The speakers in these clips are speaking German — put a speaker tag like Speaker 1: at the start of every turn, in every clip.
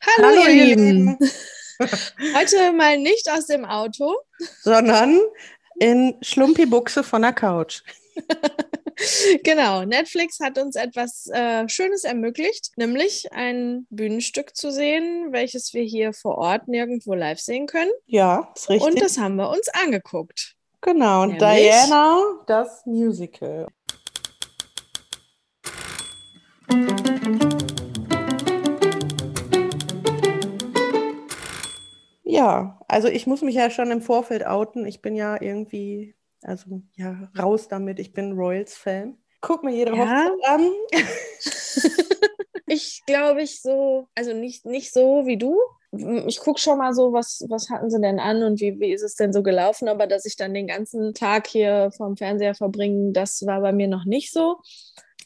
Speaker 1: Hallo, Hallo ihr Lieben. Heute mal nicht aus dem Auto,
Speaker 2: sondern in Schlumpi-Buchse von der Couch.
Speaker 1: genau, Netflix hat uns etwas äh, Schönes ermöglicht, nämlich ein Bühnenstück zu sehen, welches wir hier vor Ort nirgendwo live sehen können.
Speaker 2: Ja, ist richtig.
Speaker 1: Und das haben wir uns angeguckt.
Speaker 2: Genau, und Diana, das Musical. Ja, also ich muss mich ja schon im Vorfeld outen. Ich bin ja irgendwie, also ja, raus damit. Ich bin Royals-Fan. Guck mir jede ja. Hochzeit an.
Speaker 1: ich glaube, ich so, also nicht, nicht so wie du. Ich gucke schon mal so, was, was hatten sie denn an und wie, wie ist es denn so gelaufen, aber dass ich dann den ganzen Tag hier vom Fernseher verbringe, das war bei mir noch nicht so.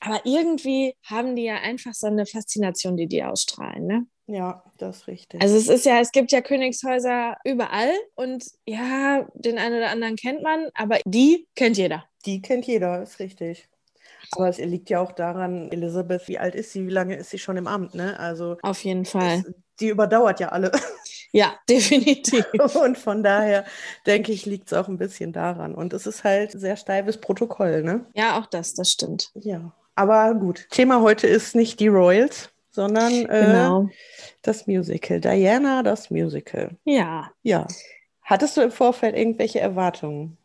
Speaker 1: Aber irgendwie haben die ja einfach so eine Faszination, die die ausstrahlen, ne?
Speaker 2: Ja, das ist richtig.
Speaker 1: Also es ist ja, es gibt ja Königshäuser überall und ja, den einen oder anderen kennt man, aber die kennt jeder.
Speaker 2: Die kennt jeder, ist richtig. Aber es liegt ja auch daran, Elisabeth, wie alt ist sie, wie lange ist sie schon im Amt, ne? Also
Speaker 1: auf jeden Fall.
Speaker 2: Es, die überdauert ja alle.
Speaker 1: Ja, definitiv.
Speaker 2: Und von daher denke ich, liegt es auch ein bisschen daran. Und es ist halt sehr steifes Protokoll, ne?
Speaker 1: Ja, auch das, das stimmt.
Speaker 2: Ja. Aber gut, Thema heute ist nicht die Royals, sondern äh, genau. das Musical. Diana, das Musical.
Speaker 1: Ja.
Speaker 2: Ja. Hattest du im Vorfeld irgendwelche Erwartungen?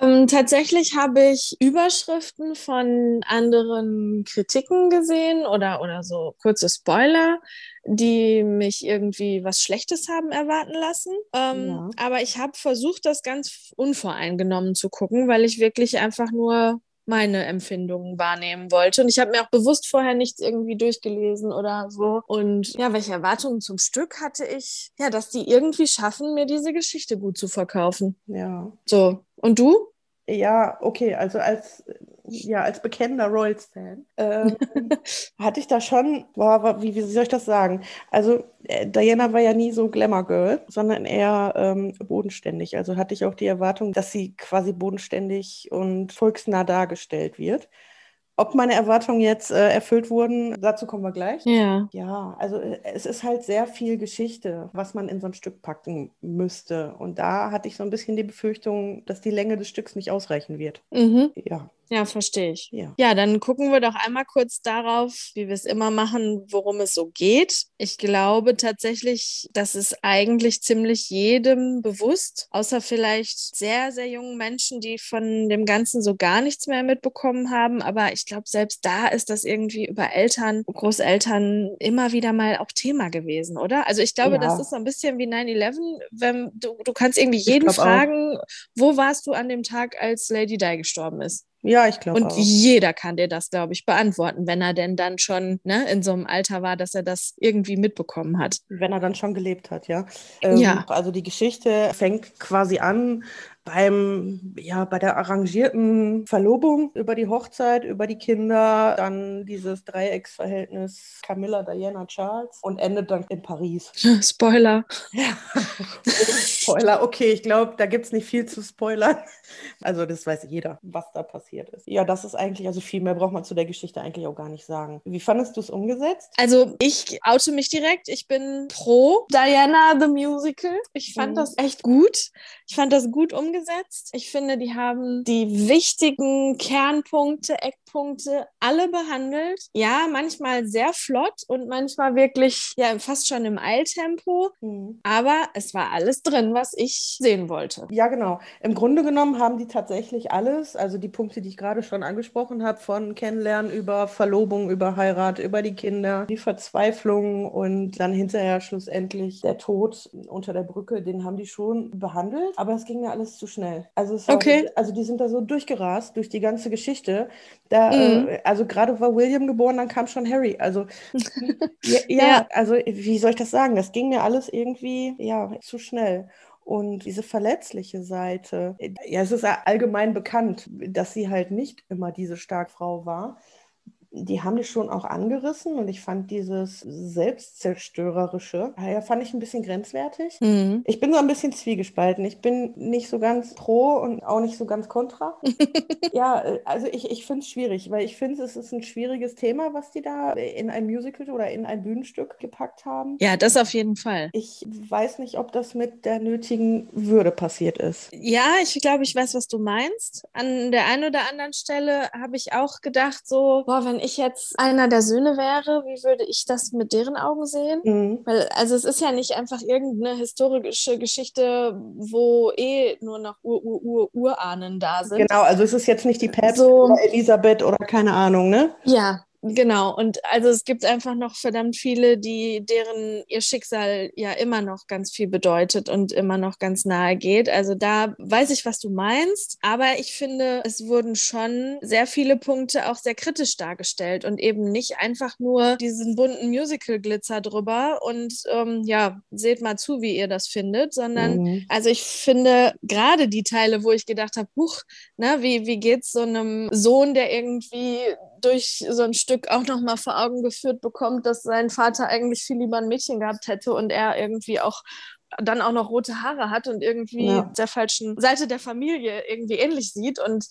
Speaker 1: Ähm, tatsächlich habe ich Überschriften von anderen Kritiken gesehen oder, oder so kurze Spoiler, die mich irgendwie was Schlechtes haben erwarten lassen. Ähm, ja. Aber ich habe versucht, das ganz unvoreingenommen zu gucken, weil ich wirklich einfach nur meine Empfindungen wahrnehmen wollte. Und ich habe mir auch bewusst vorher nichts irgendwie durchgelesen oder so. Und ja, welche Erwartungen zum Stück hatte ich? Ja, dass die irgendwie schaffen, mir diese Geschichte gut zu verkaufen.
Speaker 2: Ja.
Speaker 1: So. Und du?
Speaker 2: Ja, okay, also als, ja, als bekennender Royals-Fan ähm, hatte ich da schon, boah, wie, wie soll ich das sagen? Also äh, Diana war ja nie so Glamour-Girl, sondern eher ähm, bodenständig. Also hatte ich auch die Erwartung, dass sie quasi bodenständig und volksnah dargestellt wird. Ob meine Erwartungen jetzt äh, erfüllt wurden, dazu kommen wir gleich.
Speaker 1: Ja.
Speaker 2: Ja, also äh, es ist halt sehr viel Geschichte, was man in so ein Stück packen müsste. Und da hatte ich so ein bisschen die Befürchtung, dass die Länge des Stücks nicht ausreichen wird.
Speaker 1: Mhm.
Speaker 2: Ja.
Speaker 1: Ja, verstehe ich.
Speaker 2: Ja.
Speaker 1: ja, dann gucken wir doch einmal kurz darauf, wie wir es immer machen, worum es so geht. Ich glaube tatsächlich, das ist eigentlich ziemlich jedem bewusst, außer vielleicht sehr, sehr jungen Menschen, die von dem Ganzen so gar nichts mehr mitbekommen haben. Aber ich glaube, selbst da ist das irgendwie über Eltern, Großeltern immer wieder mal auch Thema gewesen, oder? Also ich glaube, ja. das ist so ein bisschen wie 9-11. Wenn du, du kannst irgendwie jeden fragen, auch. wo warst du an dem Tag, als Lady Di gestorben ist?
Speaker 2: Ja, ich glaube
Speaker 1: Und auch. jeder kann dir das, glaube ich, beantworten, wenn er denn dann schon ne, in so einem Alter war, dass er das irgendwie mitbekommen hat.
Speaker 2: Wenn er dann schon gelebt hat, ja. Ähm,
Speaker 1: ja.
Speaker 2: Also die Geschichte fängt quasi an beim, ja, bei der arrangierten Verlobung über die Hochzeit, über die Kinder, dann dieses Dreiecksverhältnis Camilla, Diana, Charles und endet dann in Paris.
Speaker 1: Spoiler.
Speaker 2: Ja. Spoiler, okay, ich glaube, da gibt es nicht viel zu spoilern. Also das weiß jeder, was da passiert ist. Ja, das ist eigentlich, also viel mehr braucht man zu der Geschichte eigentlich auch gar nicht sagen. Wie fandest du es umgesetzt?
Speaker 1: Also ich oute mich direkt. Ich bin pro Diana the Musical. Ich fand mhm. das echt gut. Ich fand das gut umgesetzt umgesetzt. Ich finde, die haben die wichtigen Kernpunkte, Eckpunkte alle behandelt. Ja, manchmal sehr flott und manchmal wirklich ja fast schon im Eiltempo. Mhm. Aber es war alles drin, was ich sehen wollte.
Speaker 2: Ja, genau. Im Grunde genommen haben die tatsächlich alles, also die Punkte, die ich gerade schon angesprochen habe, von Kennenlernen über Verlobung, über Heirat, über die Kinder, die Verzweiflung und dann hinterher schlussendlich der Tod unter der Brücke, den haben die schon behandelt. Aber es ging mir alles zu zu schnell. Also,
Speaker 1: okay.
Speaker 2: War, also die sind da so durchgerast durch die ganze Geschichte. Da, mhm. äh, also gerade war William geboren, dann kam schon Harry. Also ja, ja, ja, also wie soll ich das sagen? Das ging mir alles irgendwie ja zu schnell. Und diese verletzliche Seite, ja, es ist allgemein bekannt, dass sie halt nicht immer diese Starkfrau war die haben die schon auch angerissen und ich fand dieses Selbstzerstörerische, ja, fand ich ein bisschen grenzwertig. Mhm. Ich bin so ein bisschen zwiegespalten. Ich bin nicht so ganz pro und auch nicht so ganz kontra. ja, äh, also ich, ich finde es schwierig, weil ich finde, es ist ein schwieriges Thema, was die da in ein Musical oder in ein Bühnenstück gepackt haben.
Speaker 1: Ja, das auf jeden Fall.
Speaker 2: Ich weiß nicht, ob das mit der nötigen Würde passiert ist.
Speaker 1: Ja, ich glaube, ich weiß, was du meinst. An der einen oder anderen Stelle habe ich auch gedacht, so, boah, wenn ich jetzt einer der Söhne wäre, wie würde ich das mit deren Augen sehen? Mhm. Weil, also es ist ja nicht einfach irgendeine historische Geschichte, wo eh nur noch Ur-Ur-Ur-Urahnen da sind.
Speaker 2: Genau, also es ist jetzt nicht die Päpstin so, oder Elisabeth oder keine Ahnung, ne?
Speaker 1: Ja, Genau, und also es gibt einfach noch verdammt viele, die deren ihr Schicksal ja immer noch ganz viel bedeutet und immer noch ganz nahe geht. Also da weiß ich, was du meinst, aber ich finde, es wurden schon sehr viele Punkte auch sehr kritisch dargestellt und eben nicht einfach nur diesen bunten Musical-Glitzer drüber und ähm, ja, seht mal zu, wie ihr das findet, sondern mhm. also ich finde gerade die Teile, wo ich gedacht habe, huch, na, wie, wie geht's so einem Sohn, der irgendwie durch so ein Stück auch noch mal vor Augen geführt bekommt, dass sein Vater eigentlich viel lieber ein Mädchen gehabt hätte und er irgendwie auch dann auch noch rote Haare hat und irgendwie ja. der falschen Seite der Familie irgendwie ähnlich sieht und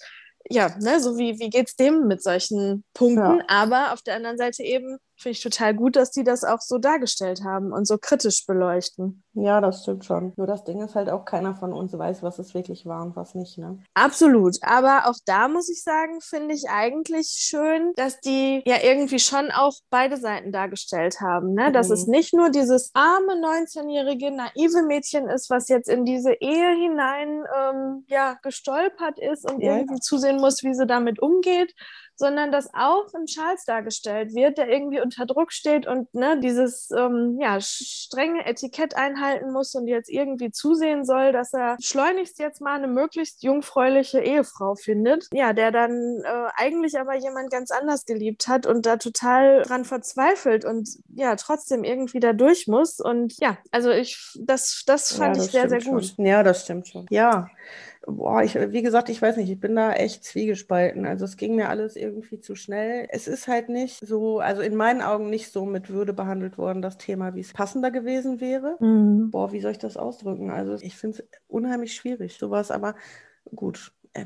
Speaker 1: ja, ne, so wie, wie geht es dem mit solchen Punkten? Ja. Aber auf der anderen Seite eben finde ich total gut, dass die das auch so dargestellt haben und so kritisch beleuchten.
Speaker 2: Ja, das stimmt schon. Nur das Ding ist halt auch, keiner von uns weiß, was es wirklich war und was nicht, ne?
Speaker 1: Absolut. Aber auch da muss ich sagen, finde ich eigentlich schön, dass die ja irgendwie schon auch beide Seiten dargestellt haben, ne? Mhm. Dass es nicht nur dieses arme 19-jährige naive Mädchen ist, was jetzt in diese Ehe hinein ähm, ja gestolpert ist und ja. irgendwie zusehen muss, wie sie damit umgeht, sondern dass auch ein Charles dargestellt wird, der irgendwie unter Druck steht und ne, dieses ähm, ja, strenge Etikett einhalten muss und jetzt irgendwie zusehen soll, dass er schleunigst jetzt mal eine möglichst jungfräuliche Ehefrau findet. Ja, der dann äh, eigentlich aber jemand ganz anders geliebt hat und da total dran verzweifelt und ja, trotzdem irgendwie da durch muss. Und ja, also ich, das, das fand ja, das ich sehr, sehr gut.
Speaker 2: Schon. Ja, das stimmt schon. Ja boah, ich, wie gesagt, ich weiß nicht, ich bin da echt zwiegespalten. Also es ging mir alles irgendwie zu schnell. Es ist halt nicht so, also in meinen Augen nicht so mit Würde behandelt worden, das Thema, wie es passender gewesen wäre. Mhm. Boah, wie soll ich das ausdrücken? Also ich finde es unheimlich schwierig, sowas, aber gut. Äh,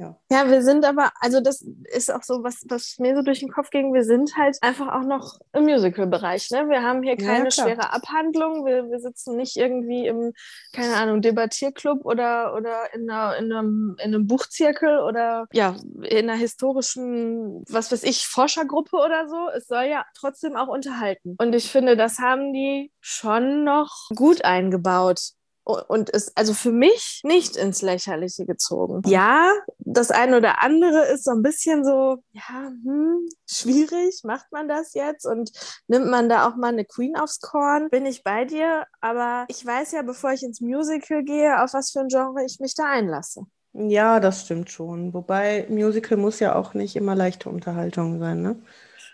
Speaker 2: ja.
Speaker 1: ja, wir sind aber, also das ist auch so, was, was mir so durch den Kopf ging, wir sind halt einfach auch noch im Musical-Bereich. Ne? Wir haben hier keine ja, schwere Abhandlung, wir, wir sitzen nicht irgendwie im, keine Ahnung, Debattierclub oder, oder in, einer, in, einem, in einem Buchzirkel oder ja, in einer historischen, was weiß ich, Forschergruppe oder so. Es soll ja trotzdem auch unterhalten. Und ich finde, das haben die schon noch gut eingebaut und ist also für mich nicht ins Lächerliche gezogen. Ja, das eine oder andere ist so ein bisschen so, ja, hm, schwierig, macht man das jetzt und nimmt man da auch mal eine Queen aufs Korn? Bin ich bei dir, aber ich weiß ja, bevor ich ins Musical gehe, auf was für ein Genre ich mich da einlasse.
Speaker 2: Ja, das stimmt schon. Wobei Musical muss ja auch nicht immer leichte Unterhaltung sein, ne?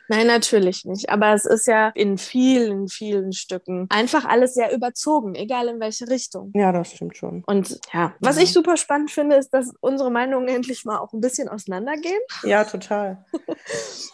Speaker 1: Nein, natürlich nicht. Aber es ist ja in vielen, vielen Stücken einfach alles sehr überzogen, egal in welche Richtung.
Speaker 2: Ja, das stimmt schon.
Speaker 1: Und ja, was ja. ich super spannend finde, ist, dass unsere Meinungen endlich mal auch ein bisschen auseinandergehen.
Speaker 2: Ja, total.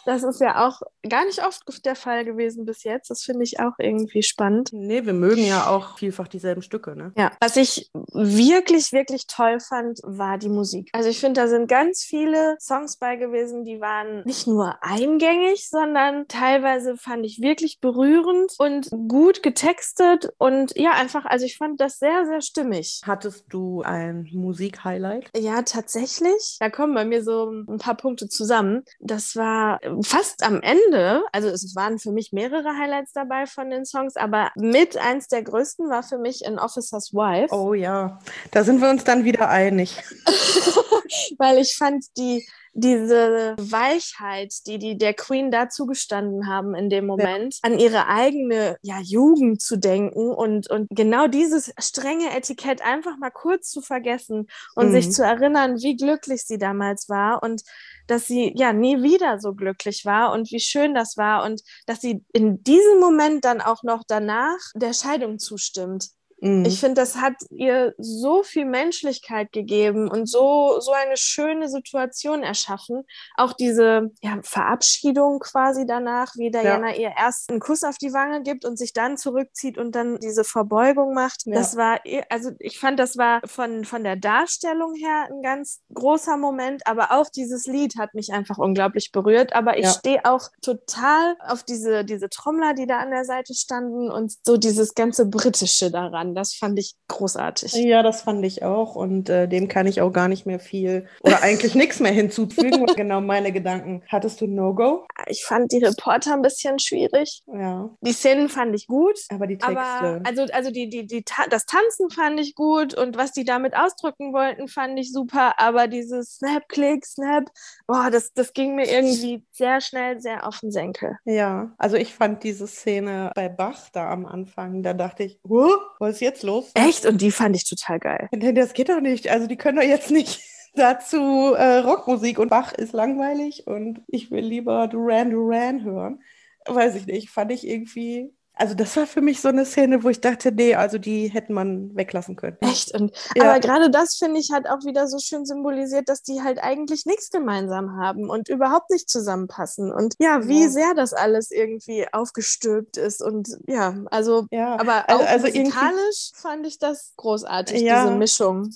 Speaker 1: Das ist ja auch gar nicht oft der Fall gewesen bis jetzt. Das finde ich auch irgendwie spannend.
Speaker 2: Nee, wir mögen ja auch vielfach dieselben Stücke, ne?
Speaker 1: Ja. Was ich wirklich, wirklich toll fand, war die Musik. Also ich finde, da sind ganz viele Songs bei gewesen, die waren nicht nur eingängig, sondern sondern teilweise fand ich wirklich berührend und gut getextet und ja, einfach, also ich fand das sehr, sehr stimmig.
Speaker 2: Hattest du ein Musik-Highlight?
Speaker 1: Ja, tatsächlich. Da kommen bei mir so ein paar Punkte zusammen. Das war fast am Ende, also es waren für mich mehrere Highlights dabei von den Songs, aber mit eins der größten war für mich in Officer's Wife.
Speaker 2: Oh ja, da sind wir uns dann wieder einig.
Speaker 1: Weil ich fand die diese Weichheit, die die der Queen da zugestanden haben in dem Moment, ja. an ihre eigene ja, Jugend zu denken und, und genau dieses strenge Etikett einfach mal kurz zu vergessen und mhm. sich zu erinnern, wie glücklich sie damals war und dass sie ja nie wieder so glücklich war und wie schön das war und dass sie in diesem Moment dann auch noch danach der Scheidung zustimmt Mhm. Ich finde, das hat ihr so viel Menschlichkeit gegeben und so, so eine schöne Situation erschaffen. Auch diese ja, Verabschiedung quasi danach, wie Diana ja. ihr erst einen Kuss auf die Wange gibt und sich dann zurückzieht und dann diese Verbeugung macht. Ja. Das war, also ich fand, das war von, von der Darstellung her ein ganz großer Moment, aber auch dieses Lied hat mich einfach unglaublich berührt. Aber ich stehe auch total auf diese, diese Trommler, die da an der Seite standen und so dieses ganze Britische daran. Das fand ich großartig.
Speaker 2: Ja, das fand ich auch. Und äh, dem kann ich auch gar nicht mehr viel oder eigentlich nichts mehr hinzufügen. genau meine Gedanken. Hattest du No-Go?
Speaker 1: Ich fand die Reporter ein bisschen schwierig.
Speaker 2: Ja.
Speaker 1: Die Szenen fand ich gut.
Speaker 2: Aber die Texte. Aber,
Speaker 1: also, also die, die, die, das Tanzen fand ich gut und was die damit ausdrücken wollten, fand ich super. Aber dieses Snap, Click, Snap, boah, das, das ging mir irgendwie sehr schnell sehr auf den Senkel.
Speaker 2: Ja, also ich fand diese Szene bei Bach da am Anfang, da dachte ich, was ist jetzt los?
Speaker 1: Echt? Und die fand ich total geil.
Speaker 2: Das geht doch nicht. Also die können doch jetzt nicht dazu äh, Rockmusik und Bach ist langweilig und ich will lieber Duran Duran hören. Weiß ich nicht, fand ich irgendwie also das war für mich so eine Szene, wo ich dachte, nee, also die hätte man weglassen können.
Speaker 1: Echt? Und, ja. Aber gerade das, finde ich, hat auch wieder so schön symbolisiert, dass die halt eigentlich nichts gemeinsam haben und überhaupt nicht zusammenpassen. Und ja, wie ja. sehr das alles irgendwie aufgestülpt ist. Und ja, also, ja. aber also, auch also, musikalisch fand ich das großartig, diese Mischung.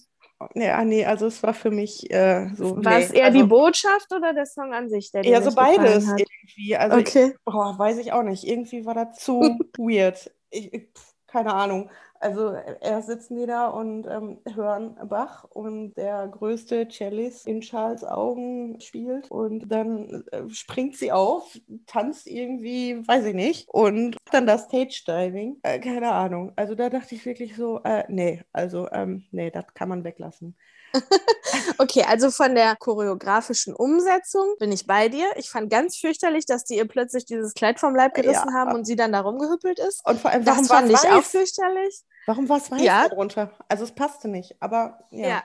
Speaker 2: Ja, nee, also es war für mich äh, so.
Speaker 1: War es eher also, die Botschaft oder der Song an sich, der dir
Speaker 2: Ja, so beides irgendwie. Also okay. Ich, boah, weiß ich auch nicht. Irgendwie war das zu weird. Ich, ich, keine Ahnung. Also erst sitzen die da und ähm, hören Bach und der größte Cellist in Charles Augen spielt und dann äh, springt sie auf, tanzt irgendwie, weiß ich nicht, und dann das Stage Diving. Äh, keine Ahnung. Also da dachte ich wirklich so, äh, nee, also ähm, nee, das kann man weglassen.
Speaker 1: Okay, also von der choreografischen Umsetzung bin ich bei dir. Ich fand ganz fürchterlich, dass die ihr plötzlich dieses Kleid vom Leib gerissen ja. haben und sie dann da rumgehüppelt ist.
Speaker 2: Und vor allem,
Speaker 1: das fand ich weiß? auch fürchterlich.
Speaker 2: Warum war es weiß ja. darunter? Also es passte nicht, aber ja.
Speaker 1: ja.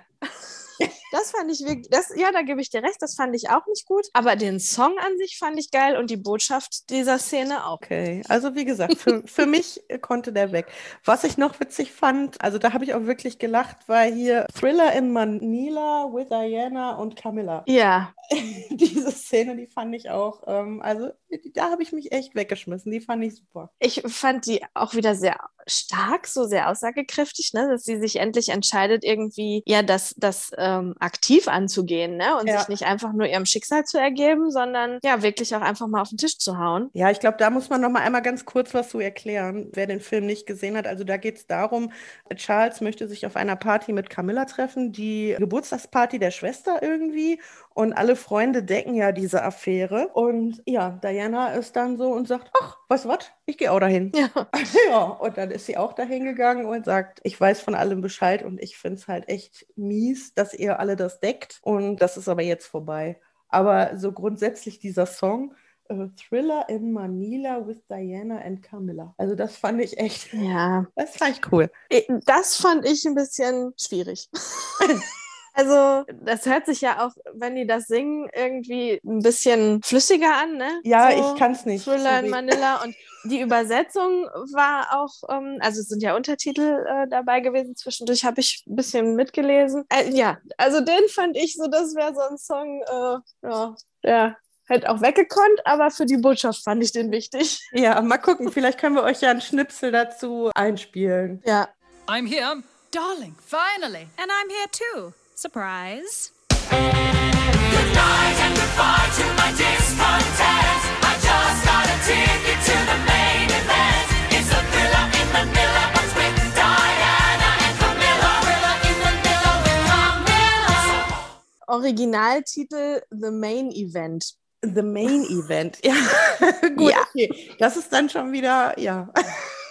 Speaker 1: Das fand ich wirklich, das, ja, da gebe ich dir recht, das fand ich auch nicht gut. Aber den Song an sich fand ich geil und die Botschaft dieser Szene auch.
Speaker 2: Okay, also wie gesagt, für, für mich konnte der weg. Was ich noch witzig fand, also da habe ich auch wirklich gelacht, war hier Thriller in Manila with Diana und Camilla.
Speaker 1: Ja.
Speaker 2: Diese Szene, die fand ich auch, ähm, also da habe ich mich echt weggeschmissen. Die fand ich super.
Speaker 1: Ich fand die auch wieder sehr stark, so sehr aussagekräftig, ne? dass sie sich endlich entscheidet, irgendwie ja das, das ähm, aktiv anzugehen ne? und ja. sich nicht einfach nur ihrem Schicksal zu ergeben, sondern ja wirklich auch einfach mal auf den Tisch zu hauen.
Speaker 2: Ja, ich glaube, da muss man noch mal einmal ganz kurz was zu erklären, wer den Film nicht gesehen hat. Also da geht es darum, Charles möchte sich auf einer Party mit Camilla treffen, die Geburtstagsparty der Schwester irgendwie und alle Freunde decken ja diese Affäre. Und ja, Diana ist dann so und sagt, ach, weißt du was, ich gehe auch dahin.
Speaker 1: Ja.
Speaker 2: ja, und dann ist sie auch dahin gegangen und sagt, ich weiß von allem Bescheid und ich finde es halt echt mies, dass ihr alle das deckt. Und das ist aber jetzt vorbei. Aber so grundsätzlich dieser Song, uh, Thriller in Manila with Diana and Camilla. Also das fand ich echt,
Speaker 1: ja,
Speaker 2: das fand ich cool.
Speaker 1: Das fand ich ein bisschen schwierig. Also, das hört sich ja auch, wenn die das singen, irgendwie ein bisschen flüssiger an, ne?
Speaker 2: Ja, so, ich kann es nicht.
Speaker 1: Thriller in Manila. Und die Übersetzung war auch, ähm, also es sind ja Untertitel äh, dabei gewesen. Zwischendurch habe ich ein bisschen mitgelesen. Äh, ja, also den fand ich so, das wäre so ein Song, äh, ja, der hätte auch weggekonnt, aber für die Botschaft fand ich den wichtig.
Speaker 2: Ja, mal gucken, vielleicht können wir euch ja einen Schnipsel dazu einspielen.
Speaker 1: Ja.
Speaker 3: I'm here. Darling, finally. And I'm here too. Surprise. Good
Speaker 4: night and goodbye to my discontent. I just got a ticket to the main event. It's a thriller in Manila, but with Diana and Camilla. Thriller in Manila with Camilla.
Speaker 1: Originaltitel The Main Event.
Speaker 2: The Main Event, ja. Gut, ja. okay. Das ist dann schon wieder, ja.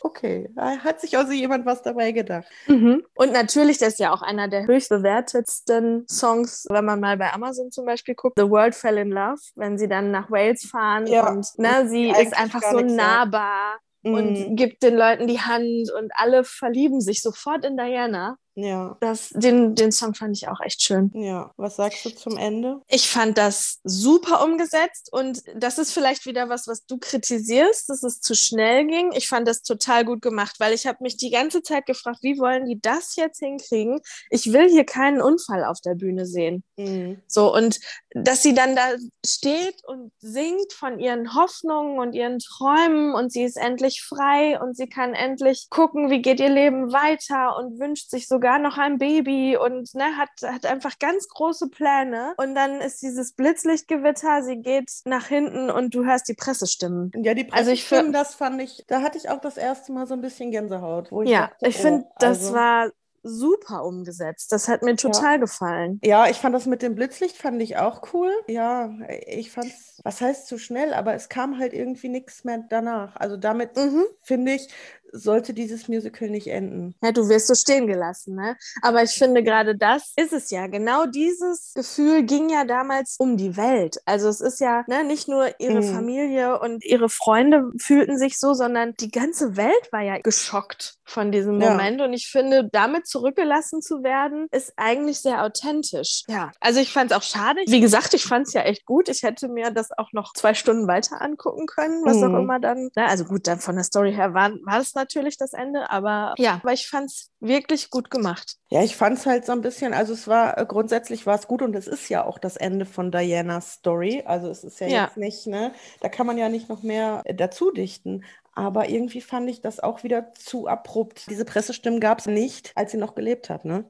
Speaker 2: Okay, hat sich also jemand was dabei gedacht.
Speaker 1: Mhm. Und natürlich, das ist ja auch einer der höchst bewertetsten Songs, wenn man mal bei Amazon zum Beispiel guckt, The World Fell in Love, wenn sie dann nach Wales fahren ja. und ne, sie ist einfach so nahbar. Mhm. Und gibt den Leuten die Hand und alle verlieben sich sofort in Diana.
Speaker 2: Ja,
Speaker 1: Das, den, den Song fand ich auch echt schön.
Speaker 2: ja. Was sagst du zum Ende?
Speaker 1: Ich fand das super umgesetzt und das ist vielleicht wieder was, was du kritisierst, dass es zu schnell ging. Ich fand das total gut gemacht, weil ich habe mich die ganze Zeit gefragt, wie wollen die das jetzt hinkriegen? Ich will hier keinen Unfall auf der Bühne sehen.
Speaker 2: Mhm.
Speaker 1: So, und dass sie dann da steht und singt von ihren Hoffnungen und ihren Träumen und sie ist endlich frei und sie kann endlich gucken, wie geht ihr Leben weiter und wünscht sich sogar noch ein Baby und ne, hat, hat einfach ganz große Pläne. Und dann ist dieses Blitzlichtgewitter, sie geht nach hinten und du hörst die Pressestimmen.
Speaker 2: Ja, die
Speaker 1: Also ich
Speaker 2: Pressestimmen, das fand ich, da hatte ich auch das erste Mal so ein bisschen Gänsehaut. Ich
Speaker 1: Ja,
Speaker 2: dachte,
Speaker 1: ich finde,
Speaker 2: oh,
Speaker 1: das
Speaker 2: also-
Speaker 1: war super umgesetzt. Das hat mir total gefallen.
Speaker 2: Ja, ich fand das mit dem Blitzlicht fand ich auch cool. Ja, ich fand's, was heißt zu schnell, aber es kam halt irgendwie nichts mehr danach. Also damit
Speaker 1: Mhm.
Speaker 2: finde ich, sollte dieses Musical nicht enden.
Speaker 1: Ja, du wirst so stehen gelassen, ne? Aber ich finde, gerade das ist es ja. Genau dieses Gefühl ging ja damals um die Welt. Also es ist ja ne, nicht nur ihre
Speaker 2: Mhm.
Speaker 1: Familie und ihre Freunde fühlten sich so, sondern die ganze Welt war ja geschockt von diesem
Speaker 2: Ja.
Speaker 1: Moment. Und ich finde, damit zurückgelassen zu werden, ist eigentlich sehr authentisch. Ja, also ich fand es auch schade. Wie gesagt, ich fand es ja echt gut. Ich hätte mir das auch noch zwei Stunden weiter angucken können, was auch
Speaker 2: Mhm.
Speaker 1: immer dann. Ne? Also gut, dann von der Story her war, war es natürlich das Ende, aber ja, aber ich fand es wirklich gut gemacht.
Speaker 2: Ja, ich fand es halt so ein bisschen, also es war äh, grundsätzlich war es gut und es ist ja auch das Ende von Dianas Story. Also es ist ja,
Speaker 1: Ja.
Speaker 2: jetzt nicht, ne, da kann man ja nicht noch mehr äh, dazu dichten. Aber irgendwie fand ich das auch wieder zu abrupt. Diese Pressestimmen gab es nicht, als sie noch gelebt hat, ne?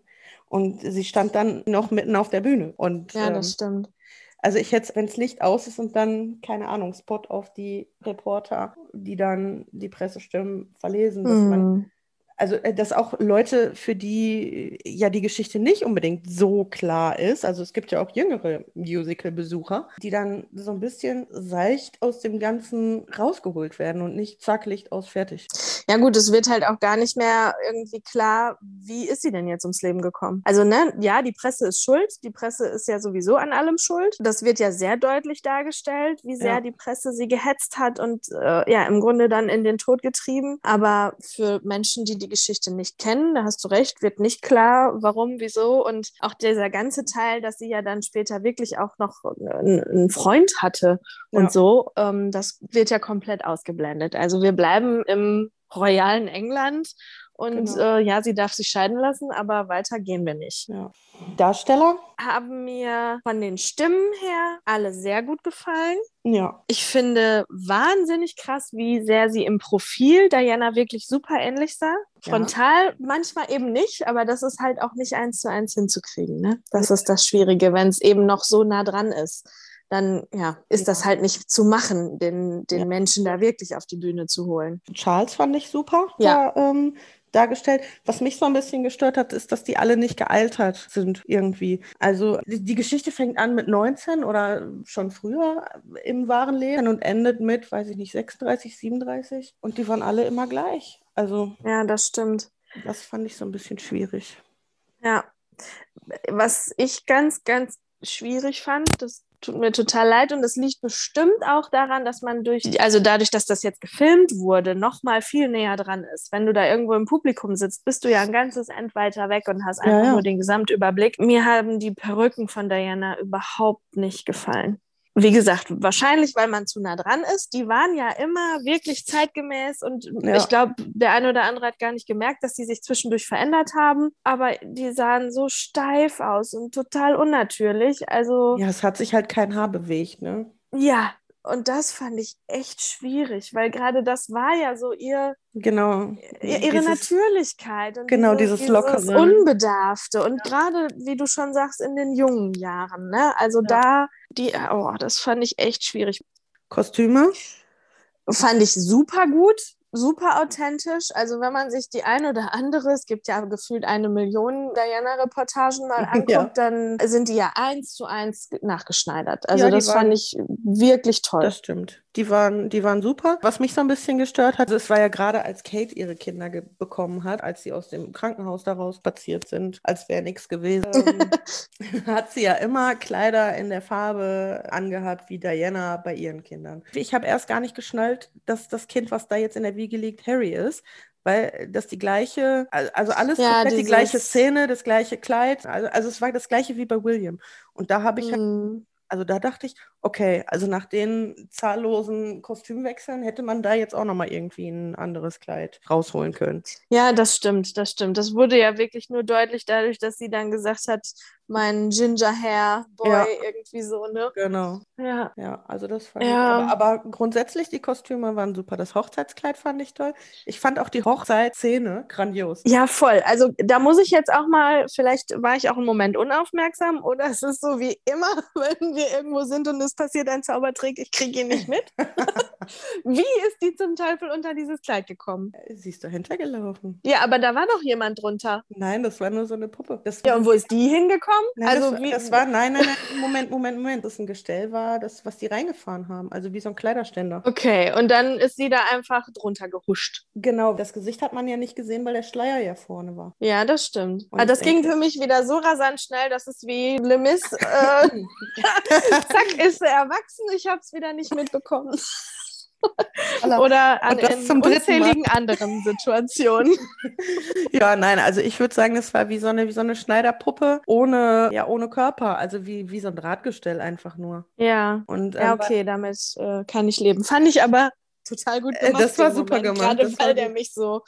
Speaker 2: Und sie stand dann noch mitten auf der Bühne. Und
Speaker 1: Ja,
Speaker 2: ähm,
Speaker 1: das stimmt.
Speaker 2: Also ich hätte, wenn das Licht aus ist und dann, keine Ahnung, Spot auf die Reporter, die dann die Pressestimmen verlesen, dass man
Speaker 1: Hm.
Speaker 2: Also äh, dass auch Leute, für die ja die Geschichte nicht unbedingt so klar ist, also es gibt ja auch jüngere Musical-Besucher, die dann so ein bisschen seicht aus dem Ganzen rausgeholt werden und nicht zack, Licht aus, fertig.
Speaker 1: Ja gut, es wird halt auch gar nicht mehr irgendwie klar, wie ist sie denn jetzt ums Leben gekommen? Also ne, ja, die Presse ist schuld, die Presse ist ja sowieso an allem schuld. Das wird ja sehr deutlich dargestellt, wie sehr
Speaker 2: Ja.
Speaker 1: die Presse sie gehetzt hat und äh, ja, im Grunde dann in den Tod getrieben. Aber für Menschen, die die Geschichte nicht kennen, da hast du recht, wird nicht klar, warum, wieso und auch dieser ganze Teil, dass sie ja dann später wirklich auch noch einen, einen Freund hatte und
Speaker 2: Ja.
Speaker 1: so, ähm, das wird ja komplett ausgeblendet. Also wir bleiben im royalen England und
Speaker 2: Genau.
Speaker 1: äh, ja, sie darf sich scheiden lassen, aber weiter gehen wir nicht.
Speaker 2: Ja. Darsteller?
Speaker 1: Haben mir von den Stimmen her alle sehr gut gefallen.
Speaker 2: Ja.
Speaker 1: Ich finde wahnsinnig krass, wie sehr sie im Profil Diana wirklich super ähnlich sah.
Speaker 2: Ja.
Speaker 1: Frontal manchmal eben nicht, aber das ist halt auch nicht eins zu eins hinzukriegen. Ne? Das ist das Schwierige, wenn es eben noch so nah dran ist. Dann ja, ist das halt nicht zu machen, den, den
Speaker 2: Ja.
Speaker 1: Menschen da wirklich auf die Bühne zu holen.
Speaker 2: Charles fand ich super
Speaker 1: Ja.
Speaker 2: da, ähm, dargestellt. Was mich so ein bisschen gestört hat, ist, dass die alle nicht gealtert sind irgendwie. Also die, die Geschichte fängt an mit 19 oder schon früher im wahren Leben und endet mit, weiß ich nicht, 36, 37 und die waren alle immer gleich. Also
Speaker 1: Ja, das stimmt.
Speaker 2: das fand ich so ein bisschen schwierig.
Speaker 1: Ja, was ich ganz, ganz schwierig fand, das tut mir total leid und das liegt bestimmt auch daran, dass man durch, also dadurch, dass das jetzt gefilmt wurde, noch mal viel näher dran ist. Wenn du da irgendwo im Publikum sitzt, bist du ja ein ganzes End weiter weg und hast
Speaker 2: Ja,
Speaker 1: einfach
Speaker 2: ja.
Speaker 1: nur den Gesamtüberblick. Mir haben die Perücken von Diana überhaupt nicht gefallen. Wie gesagt, wahrscheinlich, weil man zu nah dran ist. Die waren ja immer wirklich zeitgemäß und
Speaker 2: Ja.
Speaker 1: ich glaube, der eine oder andere hat gar nicht gemerkt, dass die sich zwischendurch verändert haben. Aber die sahen so steif aus und total unnatürlich. Also
Speaker 2: Ja, es hat sich halt kein Haar bewegt, ne?
Speaker 1: ja, und das fand ich echt schwierig, weil gerade das war ja so ihr,
Speaker 2: Genau.
Speaker 1: ihr ihre
Speaker 2: Dieses-
Speaker 1: Natürlichkeit und
Speaker 2: Genau,
Speaker 1: diese,
Speaker 2: dieses Lockere.
Speaker 1: Unbedarfte und gerade, wie du schon sagst, in den jungen Jahren, ne? Also da, die, oh, das fand ich echt schwierig.
Speaker 2: Kostüme?
Speaker 1: Fand ich super gut, super authentisch. Also wenn man sich die ein oder andere, es gibt ja gefühlt eine Million Diana-Reportagen mal anguckt,
Speaker 2: Ja.
Speaker 1: dann sind die ja eins zu eins nachgeschneidert. Also
Speaker 2: Ja,
Speaker 1: das fand ich wirklich toll.
Speaker 2: Das stimmt. Die waren, die waren super. Was mich so ein bisschen gestört hat, es war ja gerade, als Kate ihre Kinder bekommen hat, als sie aus dem Krankenhaus daraus spaziert sind, als wäre nichts gewesen, hat sie ja immer Kleider in der Farbe angehabt wie Diana bei ihren Kindern. Ich habe erst gar nicht geschnallt, dass das Kind, was da jetzt in der Wiege liegt, Harry ist, weil das die gleiche, al- also alles
Speaker 1: Ja,
Speaker 2: komplett die gleiche Szene, das gleiche Kleid, also, also es war das gleiche wie bei William. Und da habe ich halt
Speaker 1: Mhm.
Speaker 2: Also da dachte ich, okay, also nach den zahllosen Kostümwechseln hätte man da jetzt auch nochmal irgendwie ein anderes Kleid rausholen können.
Speaker 1: Ja, das stimmt, das stimmt. Das wurde ja wirklich nur deutlich dadurch, dass sie dann gesagt hat, mein Ginger Hair Boy
Speaker 2: Ja.
Speaker 1: irgendwie so, ne?
Speaker 2: Genau.
Speaker 1: Ja.
Speaker 2: Ja, also das fand
Speaker 1: Ja.
Speaker 2: ich. Aber, aber grundsätzlich, die Kostüme waren super. Das Hochzeitskleid fand ich toll. Ich fand auch die Hochzeitsszene grandios.
Speaker 1: Ja, voll. Also da muss ich jetzt auch mal, vielleicht war ich auch einen Moment unaufmerksam oder es ist so wie immer, wenn wir irgendwo sind und es passiert ein Zaubertrick, ich kriege ihn nicht mit. wie ist die zum Teufel unter dieses Kleid gekommen?
Speaker 2: Sie ist dahinter gelaufen.
Speaker 1: Ja, aber da war doch jemand drunter.
Speaker 2: Nein, das war nur so eine Puppe. Das
Speaker 1: Ja, und wo ist die hingekommen?
Speaker 2: Nein,
Speaker 1: also
Speaker 2: das,
Speaker 1: wie,
Speaker 2: das war, nein, nein, nein, Moment, Moment, Moment. Das ist ein Gestell war, das, was die reingefahren haben. Also wie so ein Kleiderständer.
Speaker 1: Okay, und dann ist sie da einfach drunter gehuscht.
Speaker 2: Genau, das Gesicht hat man ja nicht gesehen, weil der Schleier ja vorne war.
Speaker 1: Ja, das stimmt.
Speaker 2: Und
Speaker 1: Aber das
Speaker 2: ich
Speaker 1: ging für mich wieder so rasant schnell, dass es wie Le Mis, äh, zack, ist er erwachsen, ich habe es wieder nicht mitbekommen. Oder an,
Speaker 2: Und das
Speaker 1: in
Speaker 2: zum dritten Mal.
Speaker 1: unzähligen anderen Situationen.
Speaker 2: Ja, nein, also ich würde sagen, das war wie so eine, wie so eine Schneiderpuppe ohne, ja, ohne Körper. Also wie, wie so ein Drahtgestell einfach nur.
Speaker 1: Ja,
Speaker 2: Und,
Speaker 1: ja,
Speaker 2: ähm,
Speaker 1: okay, damit äh, kann ich leben. Fand ich aber total gut
Speaker 2: Äh,
Speaker 1: gemacht.
Speaker 2: das war super
Speaker 1: Moment,
Speaker 2: gemacht,
Speaker 1: Gerade weil der
Speaker 2: gut.
Speaker 1: mich so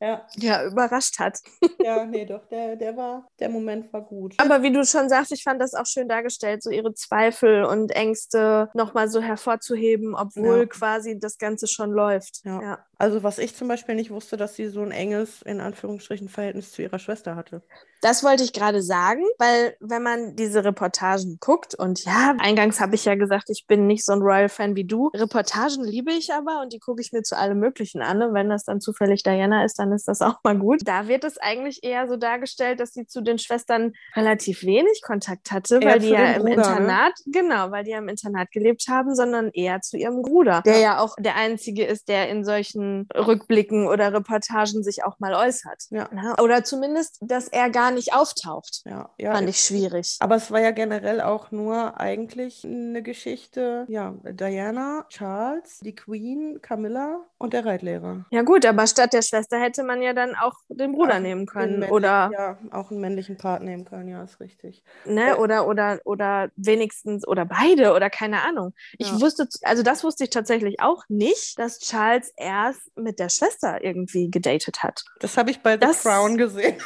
Speaker 2: Ja,
Speaker 1: ja, überrascht hat.
Speaker 2: ja, nee, doch, der, der war, der Moment war gut.
Speaker 1: Aber wie du schon sagst, ich fand das auch schön dargestellt, so ihre Zweifel und Ängste nochmal so hervorzuheben, obwohl
Speaker 2: Ja.
Speaker 1: quasi das Ganze schon läuft.
Speaker 2: Ja.
Speaker 1: ja.
Speaker 2: Also was ich zum Beispiel nicht wusste, dass sie so ein enges, in Anführungsstrichen, Verhältnis zu ihrer Schwester hatte.
Speaker 1: Das wollte ich gerade sagen, weil wenn man diese Reportagen guckt und ja, eingangs habe ich ja gesagt, ich bin nicht so ein Royal-Fan wie du. Reportagen liebe ich aber und die gucke ich mir zu allem Möglichen an. Und wenn das dann zufällig Diana ist, dann ist das auch mal gut. Da wird es eigentlich eher so dargestellt, dass sie zu den Schwestern relativ wenig Kontakt hatte,
Speaker 2: Eher
Speaker 1: weil die ja im
Speaker 2: Bruder, ne?
Speaker 1: Internat, genau, weil die ja im Internat gelebt haben, sondern eher zu ihrem Bruder, der ja auch der Einzige ist, der in solchen Rückblicken oder Reportagen sich auch mal äußert.
Speaker 2: Ja.
Speaker 1: Ne? Oder zumindest, dass er gar nicht auftaucht.
Speaker 2: Ja, ja.
Speaker 1: Fand ich schwierig.
Speaker 2: Aber es war ja generell auch nur eigentlich eine Geschichte, ja, Diana, Charles, die Queen, Camilla und der Reitlehrer.
Speaker 1: Ja gut, aber statt der Schwester hätte man ja dann auch den Bruder
Speaker 2: Auch
Speaker 1: nehmen können oder
Speaker 2: Ja, auch einen männlichen Part nehmen können, ja, ist richtig.
Speaker 1: ne
Speaker 2: Ja.
Speaker 1: oder oder oder wenigstens oder beide oder keine Ahnung. Ich
Speaker 2: Ja.
Speaker 1: wusste also das wusste ich tatsächlich auch nicht, dass Charles erst mit der Schwester irgendwie gedatet hat.
Speaker 2: Das habe ich bei The
Speaker 1: Das-
Speaker 2: Crown gesehen.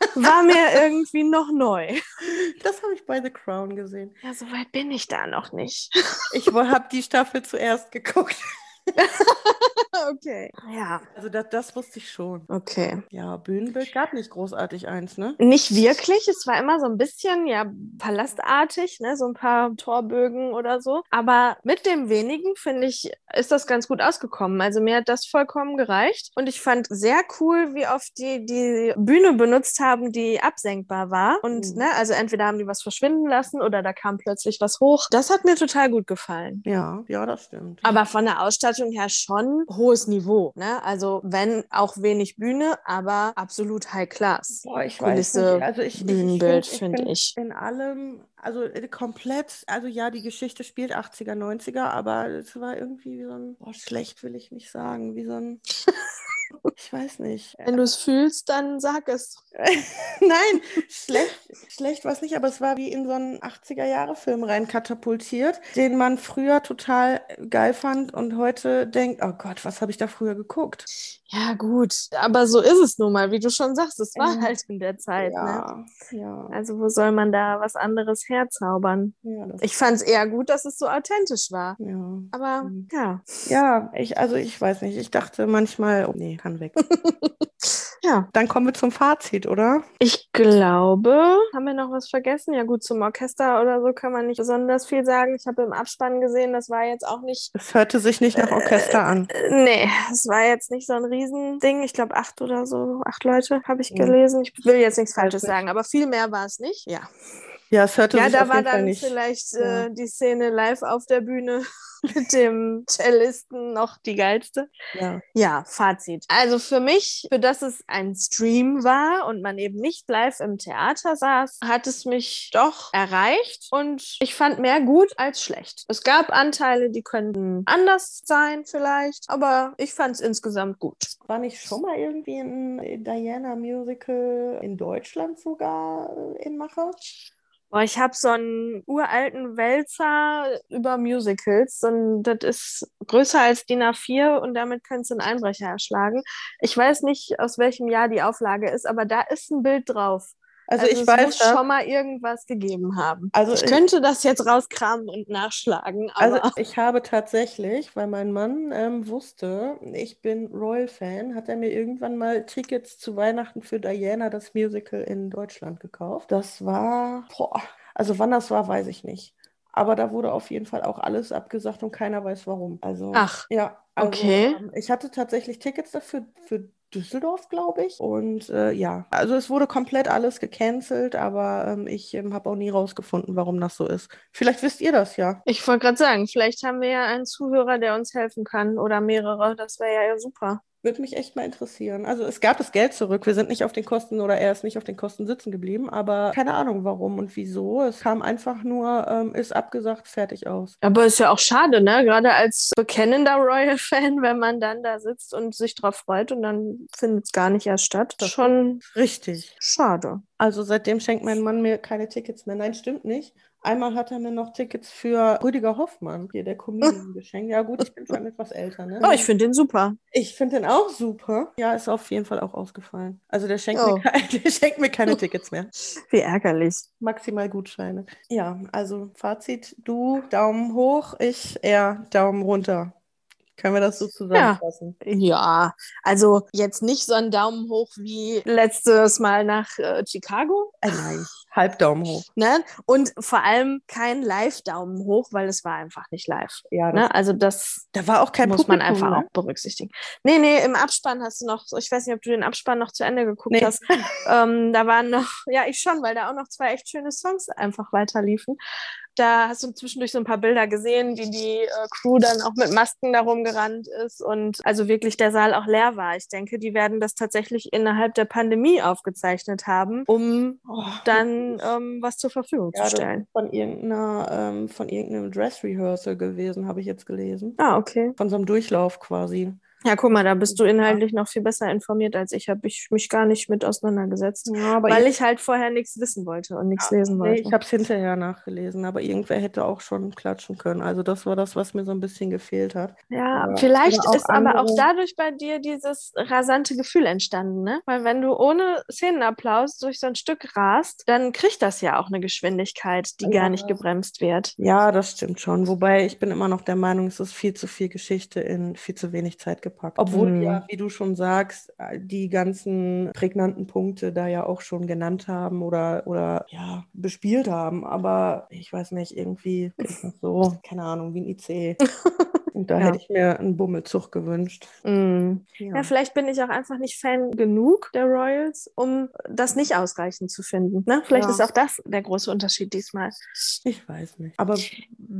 Speaker 1: War mir irgendwie noch neu.
Speaker 2: Das habe ich bei The Crown gesehen.
Speaker 1: Ja, so weit bin ich da noch nicht.
Speaker 2: Ich habe die Staffel zuerst geguckt.
Speaker 1: okay. Ja,
Speaker 2: Also das, das wusste ich schon.
Speaker 1: okay.
Speaker 2: Ja, Bühnenbild gab nicht großartig eins, ne?
Speaker 1: Nicht wirklich. Es war immer so ein bisschen, ja, palastartig, ne? so ein paar Torbögen oder so. Aber mit dem wenigen, finde ich, ist das ganz gut ausgekommen. Also mir hat das vollkommen gereicht. Und ich fand sehr cool, wie oft die die Bühne benutzt haben, die absenkbar war. Und,
Speaker 2: Mhm.
Speaker 1: ne, also entweder haben die was verschwinden lassen oder da kam plötzlich was hoch. Das hat mir total gut gefallen.
Speaker 2: Ja, ja, das stimmt.
Speaker 1: Aber von der Ausstattung her schon hohes Niveau. Ne? Also wenn auch wenig Bühne, aber absolut High Class.
Speaker 2: Boah, ich
Speaker 1: Kulisse,
Speaker 2: weiß nicht. Also ich,
Speaker 1: Bühnenbild, finde
Speaker 2: find
Speaker 1: ich.
Speaker 2: In allem, also äh, komplett, also ja, die Geschichte spielt 80er, 90er, aber es war irgendwie wie so ein, boah, schlecht will ich nicht sagen, wie so ein, ich weiß nicht.
Speaker 1: Wenn du es fühlst, dann sag es.
Speaker 2: Nein, schlecht, schlecht war es nicht, aber es war wie in so einen 80er-Jahre-Film rein katapultiert, den man früher total geil fand und heute denkt, oh Gott, was habe ich da früher geguckt?
Speaker 1: Ja, gut. Aber so ist es nun mal, wie du schon sagst. Es war
Speaker 2: Ähm,
Speaker 1: halt in der Zeit. Ne?
Speaker 2: Ja, ja,
Speaker 1: Also, wo soll man da was anderes herzaubern?
Speaker 2: ja,
Speaker 1: Ich fand es eher gut, dass es so authentisch war.
Speaker 2: ja.
Speaker 1: Aber
Speaker 2: Mhm.
Speaker 1: ja.
Speaker 2: Ja, ich, also ich weiß nicht. Ich dachte manchmal, oh, nee, kann weg.
Speaker 1: Ja.
Speaker 2: Dann kommen wir zum Fazit, oder?
Speaker 1: Ich glaube, haben wir noch was vergessen? Ja, gut, zum Orchester oder so kann man nicht besonders viel sagen. Ich habe im Abspann gesehen, das war jetzt auch nicht.
Speaker 2: Es hörte sich nicht nach Orchester an.
Speaker 1: Äh, nee, es war jetzt nicht so ein Riesending. Ich glaube, acht oder so, acht Leute habe ich
Speaker 2: Mhm.
Speaker 1: gelesen. Ich will jetzt nichts Falsches sagen, aber viel mehr war es nicht. Ja.
Speaker 2: Ja, es hörte
Speaker 1: Ja,
Speaker 2: sich
Speaker 1: da
Speaker 2: auf
Speaker 1: war
Speaker 2: jeden Fall
Speaker 1: dann
Speaker 2: nicht.
Speaker 1: vielleicht
Speaker 2: ja.
Speaker 1: äh, die Szene live auf der Bühne mit dem Cellisten noch die geilste.
Speaker 2: Ja.
Speaker 1: Ja, Fazit. Also für mich, für das es ein Stream war und man eben nicht live im Theater saß, hat es mich doch erreicht und ich fand mehr gut als schlecht. Es gab Anteile, die könnten anders sein vielleicht, aber ich fand es insgesamt gut.
Speaker 2: War nicht schon mal irgendwie ein Diana-Musical in Deutschland sogar äh, in Mache?
Speaker 1: Ich habe so einen uralten Wälzer über Musicals und das ist größer als DIN A4 und damit kannst du einen Einbrecher erschlagen. Ich weiß nicht, aus welchem Jahr die Auflage ist, aber da ist ein Bild drauf.
Speaker 2: Also, ich
Speaker 1: es
Speaker 2: weiß
Speaker 1: muss schon mal irgendwas gegeben haben.
Speaker 2: Also
Speaker 1: ich
Speaker 2: ich-
Speaker 1: könnte das jetzt rauskramen und nachschlagen,
Speaker 2: Also ich habe tatsächlich, weil mein Mann ähm, wusste, ich bin Royal-Fan, hat er mir irgendwann mal Tickets zu Weihnachten für Diana, das Musical in Deutschland gekauft. Das war, boah, also wann das war, weiß ich nicht. Aber da wurde auf jeden Fall auch alles abgesagt und keiner weiß warum. Also
Speaker 1: Ach,
Speaker 2: ja, also,
Speaker 1: okay.
Speaker 2: ähm, ich hatte tatsächlich Tickets dafür für Düsseldorf, glaube ich. Und äh, ja, also es wurde komplett alles gecancelt, aber ähm, ich ähm, habe auch nie rausgefunden, warum das so ist. Vielleicht wisst ihr das ja.
Speaker 1: ich wollte gerade sagen, vielleicht haben wir ja einen Zuhörer, der uns helfen kann oder mehrere. Das wäre ja super.
Speaker 2: Würde mich echt mal interessieren. Also es gab das Geld zurück. Wir sind nicht auf den Kosten oder er ist nicht auf den Kosten sitzen geblieben, aber keine Ahnung warum und wieso. Es kam einfach nur, ähm, ist abgesagt, fertig aus.
Speaker 1: Aber ist ja auch schade, ne? Gerade als bekennender Royal-Fan, wenn man dann da sitzt und sich drauf freut und dann findet es gar nicht erst statt.
Speaker 2: Das-
Speaker 1: Schon
Speaker 2: Richtig.
Speaker 1: schade.
Speaker 2: Also seitdem schenkt mein Mann mir keine Tickets mehr. Nein, stimmt nicht. Einmal hat er mir noch Tickets für Rüdiger Hoffmann, hier der Comedian, geschenkt. Ja gut, ich bin schon etwas älter, ne?
Speaker 1: Oh, ich finde den super.
Speaker 2: Ich finde den auch super. Ja, ist auf jeden Fall auch ausgefallen. Also der schenkt,
Speaker 1: Oh.
Speaker 2: mir, der schenkt mir keine Tickets mehr.
Speaker 1: Wie ärgerlich.
Speaker 2: Maximal Gutscheine. Ja, also Fazit, du Daumen hoch, ich eher Daumen runter. Können wir das so zusammenfassen?
Speaker 1: Ja, also jetzt nicht so ein Daumen hoch wie letztes Mal nach äh, Chicago,
Speaker 2: Äh, nein, halb Daumen hoch.
Speaker 1: ne? Und vor allem kein Live-Daumen hoch, weil es war einfach nicht live.
Speaker 2: Ja,
Speaker 1: Ne? Also das
Speaker 2: da war auch kein
Speaker 1: muss man
Speaker 2: Publikum,
Speaker 1: einfach
Speaker 2: ne?
Speaker 1: auch berücksichtigen. Nee, nee, im Abspann hast du noch, ich weiß nicht, ob du den Abspann noch zu Ende geguckt
Speaker 2: Nee.
Speaker 1: hast. Ähm, da waren noch, ja, ich schon, weil da auch noch zwei echt schöne Songs einfach weiterliefen. Da hast du zwischendurch so ein paar Bilder gesehen, wie die äh, Crew dann auch mit Masken darum gerannt ist und also wirklich der Saal auch leer war. Ich denke, die werden das tatsächlich innerhalb der Pandemie aufgezeichnet haben, um
Speaker 2: Oh,
Speaker 1: dann ähm, was zur Verfügung
Speaker 2: ja,
Speaker 1: zu stellen.
Speaker 2: von irgendeiner, ähm, von irgendeinem Dress Rehearsal gewesen, habe ich jetzt gelesen.
Speaker 1: Ah, okay.
Speaker 2: Von so einem Durchlauf quasi.
Speaker 1: Ja, guck mal, da bist du inhaltlich noch viel besser informiert als ich. Habe ich mich gar nicht mit auseinandergesetzt,
Speaker 2: Ja,
Speaker 1: weil ich halt vorher nichts wissen wollte und nichts lesen
Speaker 2: Nee,
Speaker 1: wollte.
Speaker 2: ich habe es hinterher nachgelesen, aber irgendwer hätte auch schon klatschen können. Also das war das, was mir so ein bisschen gefehlt hat.
Speaker 1: Ja,
Speaker 2: Aber-
Speaker 1: vielleicht ist aber auch
Speaker 2: andere-
Speaker 1: dadurch bei dir dieses rasante Gefühl entstanden, ne? Weil wenn du ohne Szenenapplaus durch so ein Stück rast, dann kriegt das ja auch eine Geschwindigkeit, die
Speaker 2: Ja.
Speaker 1: gar nicht gebremst wird.
Speaker 2: Ja, das stimmt schon. Wobei ich bin immer noch der Meinung, es ist viel zu viel Geschichte in viel zu wenig Zeit gepackt. Obwohl
Speaker 1: Mhm.
Speaker 2: ja, wie du schon sagst, äh, die ganzen prägnanten Punkte da ja auch schon genannt haben oder, oder ja, bespielt haben. Aber ich weiß nicht, irgendwie ist das so, keine Ahnung, wie ein IC. Und da
Speaker 1: Ja.
Speaker 2: hätte ich mir einen Bummelzug gewünscht.
Speaker 1: Mm.
Speaker 2: Ja.
Speaker 1: Ja, vielleicht bin ich auch einfach nicht Fan genug der Royals, um das nicht ausreichend zu finden. Ne? Vielleicht
Speaker 2: Ja.
Speaker 1: ist auch das der große Unterschied diesmal.
Speaker 2: Ich weiß nicht. Aber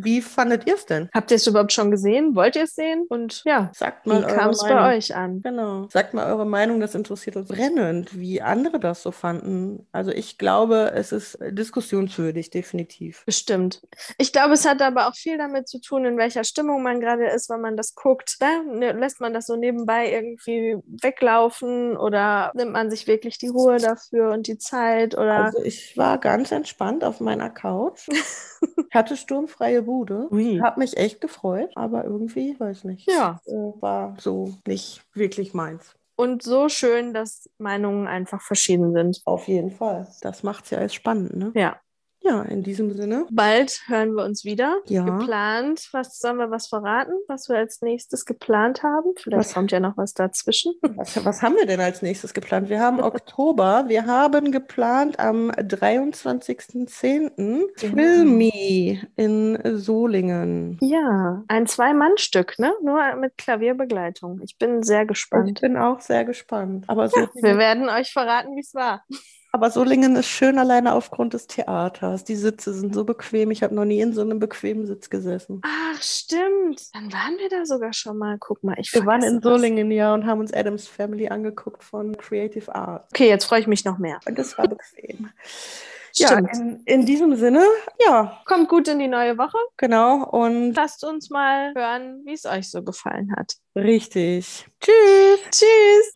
Speaker 2: wie fandet ihr es denn?
Speaker 1: Habt ihr es überhaupt schon gesehen? Wollt ihr es sehen? Und ja,
Speaker 2: Sagt
Speaker 1: wie
Speaker 2: mal eure
Speaker 1: kam es bei euch an?
Speaker 2: Genau. Sagt mal eure Meinung, das interessiert uns brennend, wie andere das so fanden. Also ich glaube, es ist diskussionswürdig, definitiv.
Speaker 1: Bestimmt. Ich glaube, es hat aber auch viel damit zu tun, in welcher Stimmung man gerade ist, wenn man das guckt. Ne? Lässt man das so nebenbei irgendwie weglaufen oder nimmt man sich wirklich die Ruhe dafür und die Zeit? Oder
Speaker 2: Also ich war ganz entspannt auf meiner Couch, hatte sturmfreie Bude,
Speaker 1: Ui.
Speaker 2: habe mich echt gefreut, aber irgendwie, weiß nicht,
Speaker 1: Ja.
Speaker 2: äh, war so nicht wirklich meins.
Speaker 1: und so schön, dass Meinungen einfach verschieden sind.
Speaker 2: Auf jeden Fall. Das macht es ja erst spannend, ne?
Speaker 1: Ja.
Speaker 2: Ja, in diesem Sinne.
Speaker 1: Bald hören wir uns wieder.
Speaker 2: Ja.
Speaker 1: Geplant. Was sollen wir was verraten, was wir als nächstes geplant haben? Vielleicht
Speaker 2: Was-
Speaker 1: kommt ja noch was dazwischen.
Speaker 2: Was, was haben wir denn als nächstes geplant? Wir haben Oktober. Wir haben geplant am 23.10. Filmi in Solingen.
Speaker 1: Ja, ein Zwei-Mann-Stück, ne? Nur mit Klavierbegleitung. Ich bin sehr
Speaker 2: Ich
Speaker 1: gespannt.
Speaker 2: bin auch sehr gespannt. Aber so
Speaker 1: Wir werden euch verraten, wie es war.
Speaker 2: Aber Solingen ist schön alleine aufgrund des Theaters. Die Sitze sind so bequem. Ich habe noch nie in so einem bequemen Sitz gesessen.
Speaker 1: Ach, stimmt. Dann waren wir da sogar schon mal. Guck mal, ich
Speaker 2: Wir waren in. Solingen, ja, und haben uns Adams Family angeguckt von Creative Arts.
Speaker 1: Okay, jetzt freue ich mich noch mehr.
Speaker 2: Und das war bequem. ja, in, in diesem Sinne, ja,
Speaker 1: Kommt gut in die neue Woche.
Speaker 2: genau. Und
Speaker 1: Lasst uns mal hören, wie es euch so gefallen hat.
Speaker 2: richtig. Tschüss.
Speaker 1: Tschüss.